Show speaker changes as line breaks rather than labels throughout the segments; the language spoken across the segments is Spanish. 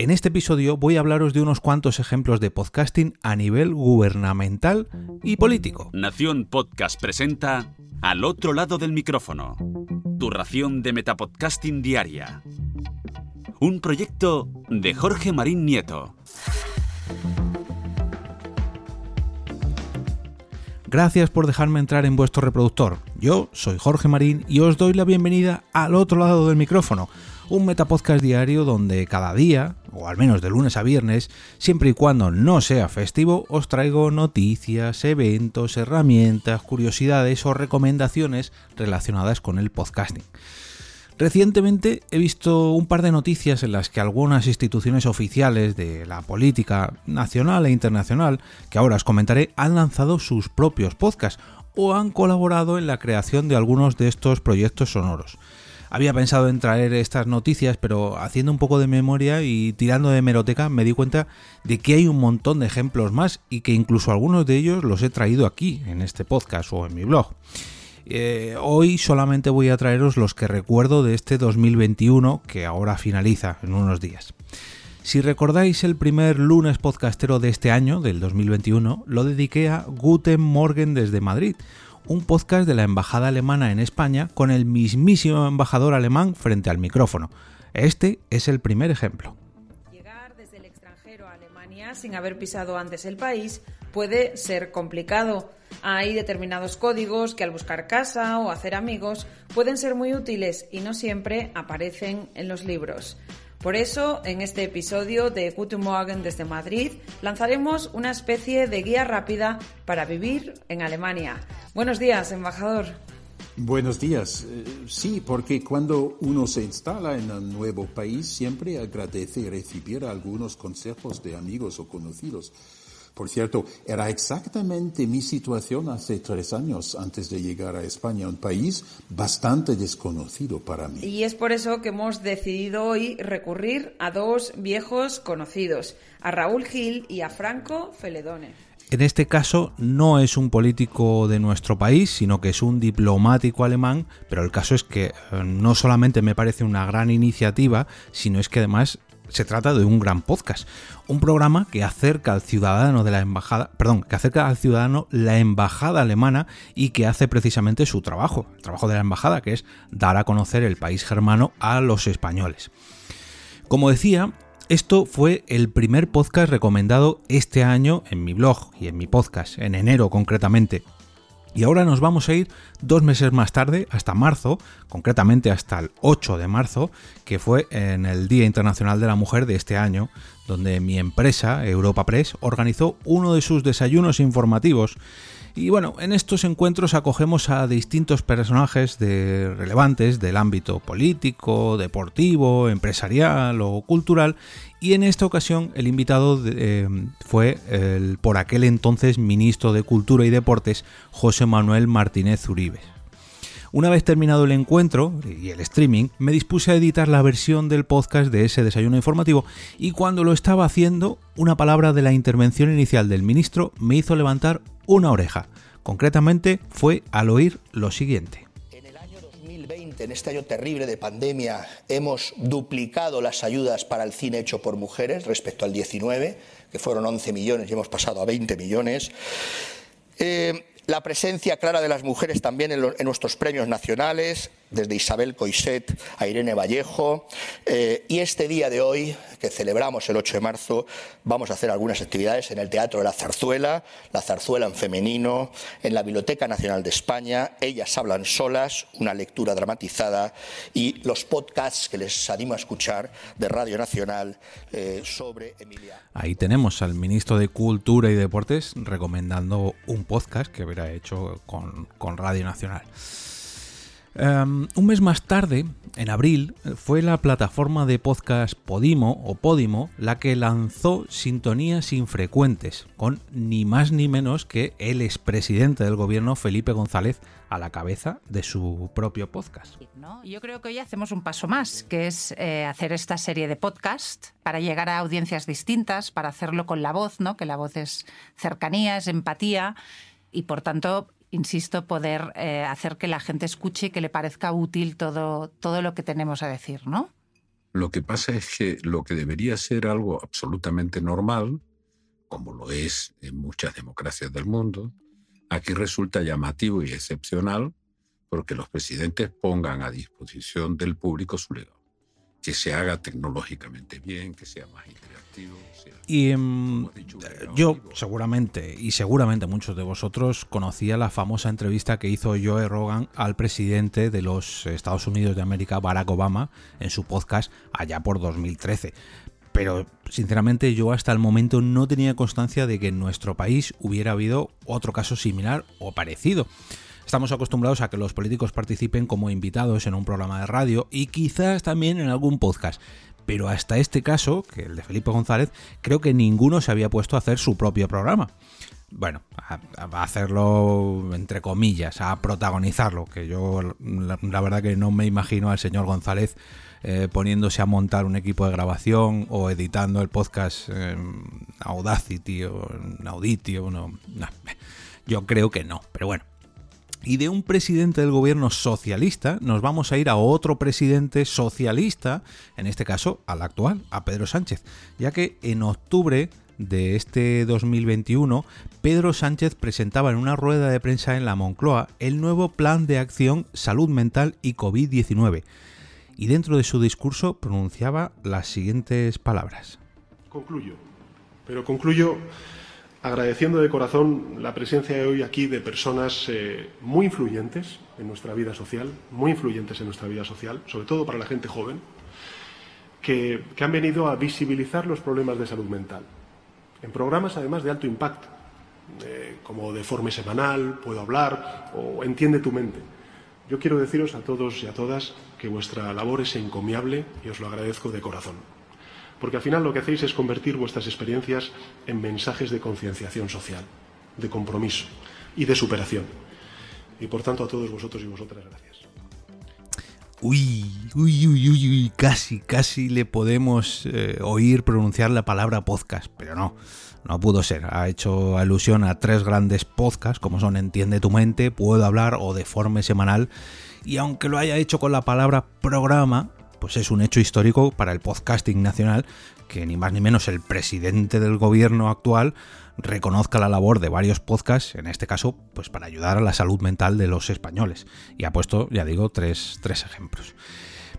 En este episodio voy a hablaros de unos cuantos ejemplos de podcasting a nivel gubernamental y político.
Nación Podcast presenta Al otro lado del micrófono. Tu ración de Metapodcasting Diaria. Un proyecto de Jorge Marín Nieto.
Gracias por dejarme entrar en vuestro reproductor. Yo soy Jorge Marín y os doy la bienvenida al otro lado del micrófono un metapodcast diario donde cada día, o al menos de lunes a viernes, siempre y cuando no sea festivo, os traigo noticias, eventos, herramientas, curiosidades o recomendaciones relacionadas con el podcasting. Recientemente he visto un par de noticias en las que algunas instituciones oficiales de la política nacional e internacional, que ahora os comentaré, han lanzado sus propios podcasts o han colaborado en la creación de algunos de estos proyectos sonoros. Había pensado en traer estas noticias, pero haciendo un poco de memoria y tirando de meroteca me di cuenta de que hay un montón de ejemplos más y que incluso algunos de ellos los he traído aquí, en este podcast o en mi blog. Eh, hoy solamente voy a traeros los que recuerdo de este 2021 que ahora finaliza en unos días. Si recordáis el primer lunes podcastero de este año, del 2021, lo dediqué a Guten Morgen desde Madrid, un podcast de la Embajada Alemana en España con el mismísimo embajador alemán frente al micrófono. Este es el primer ejemplo.
Llegar desde el extranjero a Alemania sin haber pisado antes el país puede ser complicado. Hay determinados códigos que al buscar casa o hacer amigos pueden ser muy útiles y no siempre aparecen en los libros. Por eso, en este episodio de Guten Morgen desde Madrid, lanzaremos una especie de guía rápida para vivir en Alemania. Buenos días, embajador.
Buenos días. Eh, sí, porque cuando uno se instala en un nuevo país, siempre agradece recibir algunos consejos de amigos o conocidos por cierto, era exactamente mi situación hace tres años antes de llegar a España, un país bastante desconocido para mí.
Y es por eso que hemos decidido hoy recurrir a dos viejos conocidos, a Raúl Gil y a Franco Feledone.
En este caso no es un político de nuestro país, sino que es un diplomático alemán, pero el caso es que eh, no solamente me parece una gran iniciativa, sino es que además se trata de un gran podcast, un programa que acerca al ciudadano de la embajada, perdón, que acerca al ciudadano la embajada alemana y que hace precisamente su trabajo, el trabajo de la embajada, que es dar a conocer el país germano a los españoles. Como decía, esto fue el primer podcast recomendado este año en mi blog y en mi podcast, en enero concretamente, y ahora nos vamos a ir dos meses más tarde, hasta marzo, concretamente hasta el 8 de marzo, que fue en el Día Internacional de la Mujer de este año, donde mi empresa, Europa Press, organizó uno de sus desayunos informativos y bueno, en estos encuentros acogemos a distintos personajes de, relevantes del ámbito político, deportivo, empresarial o cultural. Y en esta ocasión el invitado eh, fue el por aquel entonces ministro de Cultura y Deportes, José Manuel Martínez Uribe. Una vez terminado el encuentro y el streaming, me dispuse a editar la versión del podcast de ese desayuno informativo y cuando lo estaba haciendo, una palabra de la intervención inicial del ministro me hizo levantar una oreja. Concretamente fue al oír lo siguiente.
En el año 2020, en este año terrible de pandemia, hemos duplicado las ayudas para el cine hecho por mujeres respecto al 19, que fueron 11 millones y hemos pasado a 20 millones. Eh, la presencia clara de las mujeres también en, nuestros premios nacionales, desde Isabel Coiset a Irene Vallejo. Eh, y este día de hoy, que celebramos el 8 de marzo, vamos a hacer algunas actividades en el Teatro de la Zarzuela, la Zarzuela en femenino, en la Biblioteca Nacional de España, Ellas hablan solas, una lectura dramatizada y los podcasts que les animo a escuchar de Radio Nacional eh, sobre Emilia.
Ahí tenemos al ministro de Cultura y Deportes recomendando un podcast que verá hecho con, con Radio Nacional. Em, un mes más tarde, en abril, fue la plataforma de podcast Podimo o Podimo la que lanzó Sintonías Infrecuentes, con ni más ni menos que el expresidente del gobierno Felipe González a la cabeza de su propio podcast.
Yo creo que hoy hacemos un paso más, que es eh, hacer esta serie de podcast para llegar a audiencias distintas, para hacerlo con la voz, ¿no? que la voz es cercanía, es empatía y por tanto insisto, poder eh, hacer que la gente escuche y que le parezca útil todo, todo lo que tenemos a decir, ¿no?
Lo que pasa es que lo que debería ser algo absolutamente normal, como lo es en muchas democracias del mundo, aquí resulta llamativo y excepcional porque los presidentes pongan a disposición del público su legado. Que se haga tecnológicamente bien, que sea más interactivo.
y em, yo seguramente, y seguramente muchos de vosotros, conocía la famosa entrevista que hizo Joe Rogan al presidente de los Estados Unidos de América, Barack Obama, en su podcast allá por 2013 pero sinceramente yo hasta el momento no tenía constancia de que en nuestro país hubiera habido otro caso similar o parecido. Estamos acostumbrados a que los políticos participen como invitados en un programa de radio y quizás también en algún podcast. Pero hasta este caso, que el de Felipe González, creo que ninguno se había puesto a hacer su propio programa. Bueno, a, hacerlo entre comillas, a protagonizarlo, que yo la, verdad que no me imagino al señor González eh, poniéndose a montar un equipo de grabación o editando el podcast en Audacity o en Audity o no. Yo creo que no, pero bueno, y de un presidente del gobierno socialista nos vamos a ir a otro presidente socialista, en este caso al actual, a Pedro Sánchez, ya que en octubre de este 2021, Pedro Sánchez presentaba en una rueda de prensa en la Moncloa el nuevo Plan de Acción Salud Mental y COVID-19. Y dentro de su discurso pronunciaba las siguientes palabras.
Concluyo, pero concluyo agradeciendo de corazón la presencia de hoy aquí de personas eh, muy influyentes en nuestra vida social, muy influyentes en nuestra vida social, sobre todo para la gente joven, que, han venido a visibilizar los problemas de salud mental, en programas además de alto impacto, eh, como de forma semanal, Puedo hablar o Entiende tu mente. Yo quiero deciros a todos y a todas que vuestra labor es encomiable y os lo agradezco de corazón porque al final lo que hacéis es convertir vuestras experiencias en mensajes de concienciación social, de compromiso y de superación. Y por tanto a todos vosotros y vosotras gracias.
Uy, uy, uy, uy, uy, casi, casi le podemos eh, oír pronunciar la palabra podcast, pero no, no pudo ser. Ha hecho alusión a tres grandes podcasts, como son Entiende tu mente, Puedo hablar o Deforme Semanal, y aunque lo haya hecho con la palabra programa, pues es un hecho histórico para el podcasting nacional que ni más ni menos el presidente del gobierno actual reconozca la labor de varios podcasts, en este caso, pues para ayudar a la salud mental de los españoles. Y ha puesto, ya digo, tres, tres ejemplos.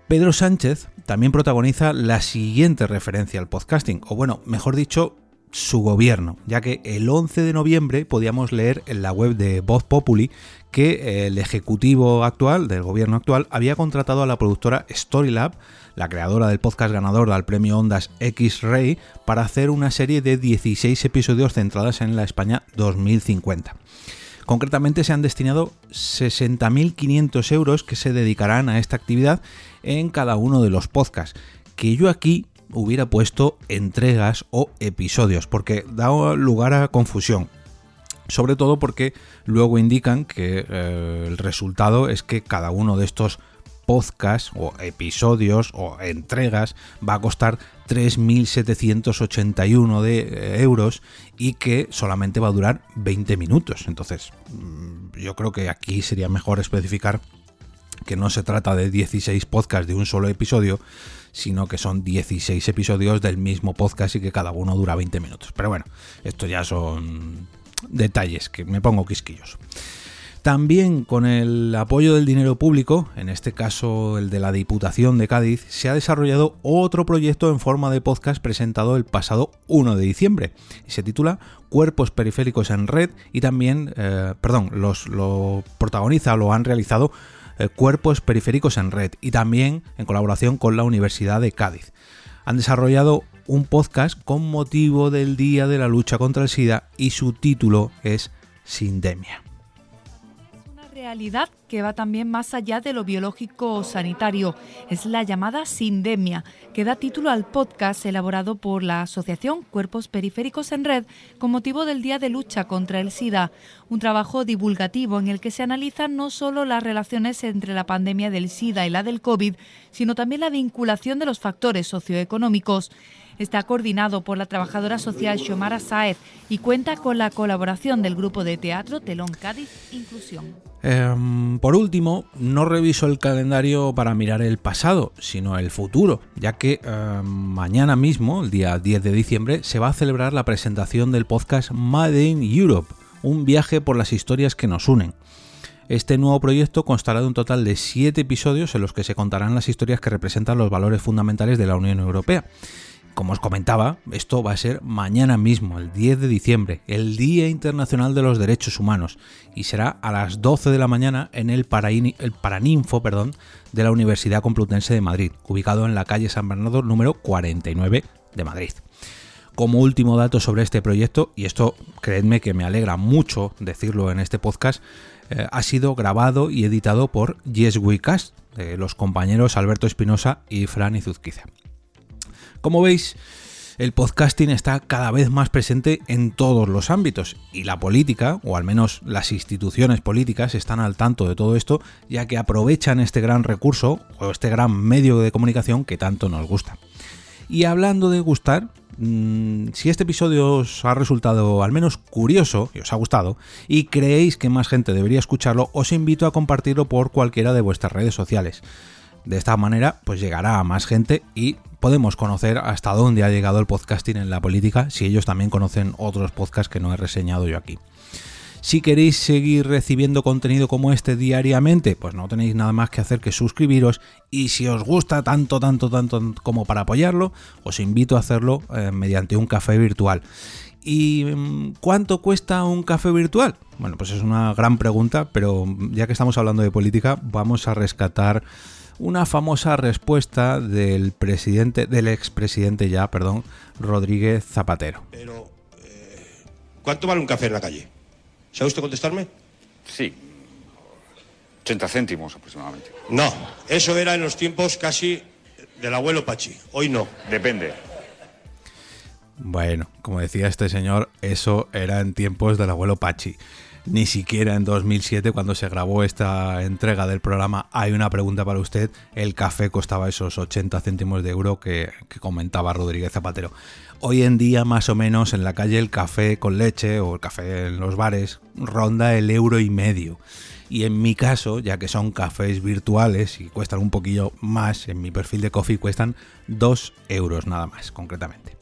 Pedro Sánchez también protagoniza la siguiente referencia al podcasting, o bueno, mejor dicho, su gobierno, ya que el 11 de noviembre podíamos leer en la web de Voz Populi que el ejecutivo actual del gobierno actual había contratado a la productora Storylab, la creadora del podcast ganador del premio Ondas X-Ray, para hacer una serie de 16 episodios centradas en la España 2050. Concretamente se han destinado 60.500 euros que se dedicarán a esta actividad en cada uno de los podcasts, que yo aquí hubiera puesto entregas o episodios, porque da lugar a confusión. Sobre todo porque luego indican que eh, el resultado es que cada uno de estos podcasts o episodios o entregas va a costar 3.781 de eh, euros y que solamente va a durar 20 minutos. Entonces, mm, yo creo que aquí sería mejor especificar que no se trata de 16 podcasts de un solo episodio, sino que son 16 episodios del mismo podcast y que cada uno dura 20 minutos. Pero bueno, esto ya son detalles que me pongo quisquillos. También con el apoyo del dinero público, en este caso el de la Diputación de Cádiz, se ha desarrollado otro proyecto en forma de podcast presentado el pasado 1 de diciembre y se titula Cuerpos Periféricos en Red y también, eh, perdón, los, lo protagoniza, lo han realizado eh, cuerpos Periféricos en Red y también en colaboración con la Universidad de Cádiz. Han desarrollado un podcast con motivo del Día de la Lucha contra el SIDA y su título es Sindemia
realidad que va también más allá de lo biológico sanitario. Es la llamada sindemia, que da título al podcast elaborado por la Asociación Cuerpos Periféricos en Red con motivo del Día de Lucha contra el SIDA, un trabajo divulgativo en el que se analizan no solo las relaciones entre la pandemia del SIDA y la del COVID, sino también la vinculación de los factores socioeconómicos. Está coordinado por la trabajadora social Xiomara Saez y cuenta con la colaboración del grupo de teatro Telón Cádiz Inclusión.
Em, por último, no reviso el calendario para mirar el pasado, sino el futuro, ya que em, mañana mismo, el día 10 de diciembre, se va a celebrar la presentación del podcast Made in Europe, un viaje por las historias que nos unen. Este nuevo proyecto constará de un total de 7 episodios en los que se contarán las historias que representan los valores fundamentales de la Unión Europea como os comentaba, esto va a ser mañana mismo, el 10 de diciembre, el Día Internacional de los Derechos Humanos, y será a las 12 de la mañana en el, Paraninfo perdón, de la Universidad Complutense de Madrid, ubicado en la calle San Bernardo número 49 de Madrid. Como último dato sobre este proyecto, y esto creedme que me alegra mucho decirlo en este podcast, eh, ha sido grabado y editado por Yes We Cast, de los compañeros Alberto Espinosa y Fran Izuzquiza. Como veis, el podcasting está cada vez más presente en todos los ámbitos y la política, o al menos las instituciones políticas, están al tanto de todo esto, ya que aprovechan este gran recurso o este gran medio de comunicación que tanto nos gusta. Y hablando de gustar, mm, si este episodio os ha resultado al menos curioso y os ha gustado, y creéis que más gente debería escucharlo, os invito a compartirlo por cualquiera de vuestras redes sociales. De esta manera, pues llegará a más gente y podemos conocer hasta dónde ha llegado el podcasting en la política si ellos también conocen otros podcasts que no he reseñado yo aquí. Si queréis seguir recibiendo contenido como este diariamente, pues no tenéis nada más que hacer que suscribiros y si os gusta tanto, tanto, tanto como para apoyarlo, os invito a hacerlo eh, mediante un café virtual. ¿Y mm, cuánto cuesta un café virtual? Bueno, pues es una gran pregunta, pero ya que estamos hablando de política, vamos a rescatar una famosa respuesta del presidente, del expresidente ya, perdón, Rodríguez Zapatero.
Pero, eh, ¿cuánto vale un café en la calle? ¿Sabe usted contestarme?
Sí, 80 céntimos aproximadamente.
No, eso era en los tiempos casi del abuelo Pachi. Hoy no.
Depende.
Bueno, como decía este señor, eso era en tiempos del abuelo Pachi ni siquiera en 2007 cuando se grabó esta entrega del programa Hay una pregunta para usted, el café costaba esos 80 céntimos de euro que, comentaba Rodríguez Zapatero. Hoy en día más o menos en la calle el café con leche o el café en los bares ronda el euro y medio. Y en mi caso, ya que son cafés virtuales y cuestan un poquillo más, en mi perfil de coffee cuestan 2 euros nada más, concretamente.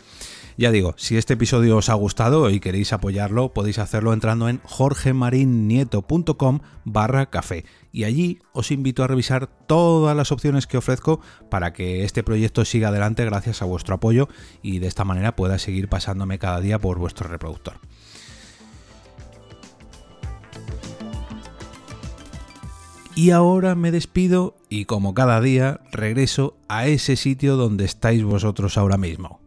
Ya digo, si este episodio os ha gustado y queréis apoyarlo, podéis hacerlo entrando en jorgemarinieto.com barra café. Y allí os invito a revisar todas las opciones que ofrezco para que este proyecto siga adelante gracias a vuestro apoyo y de esta manera pueda seguir pasándome cada día por vuestro reproductor. Y ahora me despido y como cada día regreso a ese sitio donde estáis vosotros ahora mismo